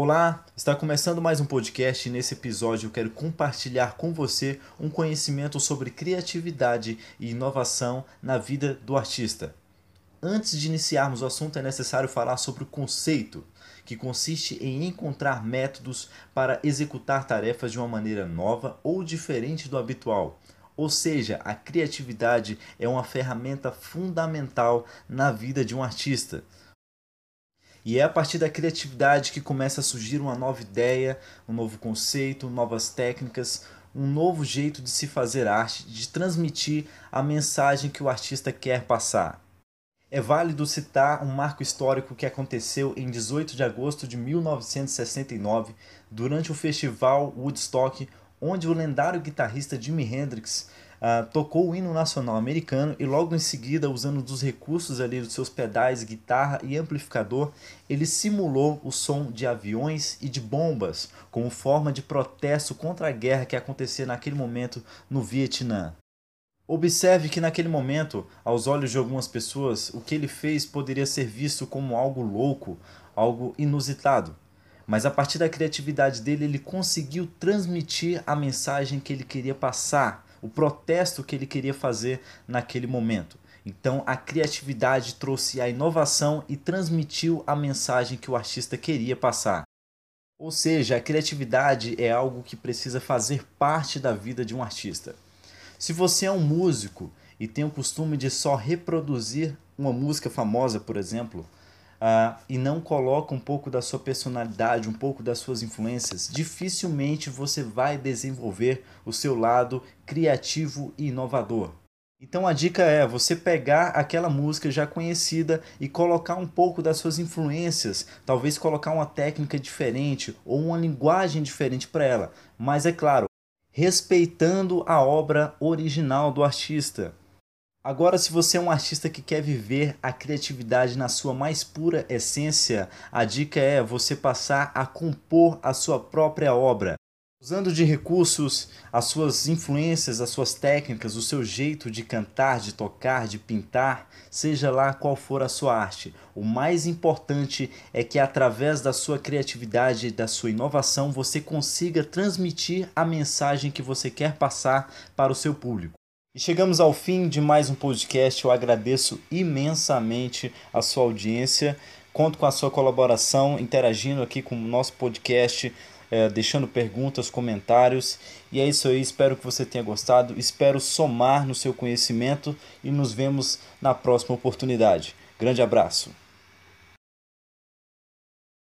Olá, está começando mais um podcast e nesse episódio eu quero compartilhar com você um conhecimento sobre criatividade e inovação na vida do artista. Antes de iniciarmos o assunto, é necessário falar sobre o conceito, que consiste em encontrar métodos para executar tarefas de uma maneira nova ou diferente do habitual. Ou seja, a criatividade é uma ferramenta fundamental na vida de um artista. E é a partir da criatividade que começa a surgir uma nova ideia, um novo conceito, novas técnicas, um novo jeito de se fazer arte, de transmitir a mensagem que o artista quer passar. É válido citar um marco histórico que aconteceu em 18 de agosto de 1969, durante o festival Woodstock, onde o lendário guitarrista Jimi Hendrix uh, tocou o hino nacional americano e logo em seguida, usando dos recursos ali dos seus pedais, guitarra e amplificador, ele simulou o som de aviões e de bombas como forma de protesto contra a guerra que acontecia naquele momento no Vietnã. Observe que naquele momento, aos olhos de algumas pessoas, o que ele fez poderia ser visto como algo louco, algo inusitado. Mas a partir da criatividade dele, ele conseguiu transmitir a mensagem que ele queria passar, o protesto que ele queria fazer naquele momento. Então a criatividade trouxe a inovação e transmitiu a mensagem que o artista queria passar. Ou seja, a criatividade é algo que precisa fazer parte da vida de um artista. Se você é um músico e tem o costume de só reproduzir uma música famosa, por exemplo, uh, e não coloca um pouco da sua personalidade, um pouco das suas influências, dificilmente você vai desenvolver o seu lado criativo e inovador. Então a dica é você pegar aquela música já conhecida e colocar um pouco das suas influências, talvez colocar uma técnica diferente ou uma linguagem diferente para ela, mas é claro, respeitando a obra original do artista. Agora, se você é um artista que quer viver a criatividade na sua mais pura essência, a dica é você passar a compor a sua própria obra. Usando de recursos, as suas influências, as suas técnicas, o seu jeito de cantar, de tocar, de pintar, seja lá qual for a sua arte. O mais importante é que através da sua criatividade, da sua inovação, você consiga transmitir a mensagem que você quer passar para o seu público. E chegamos ao fim de mais um podcast. Eu agradeço imensamente a sua audiência. Conto com a sua colaboração, interagindo aqui com o nosso podcast, é, deixando perguntas, comentários. E é isso aí. Espero que você tenha gostado. Espero somar no seu conhecimento e nos vemos na próxima oportunidade. Grande abraço.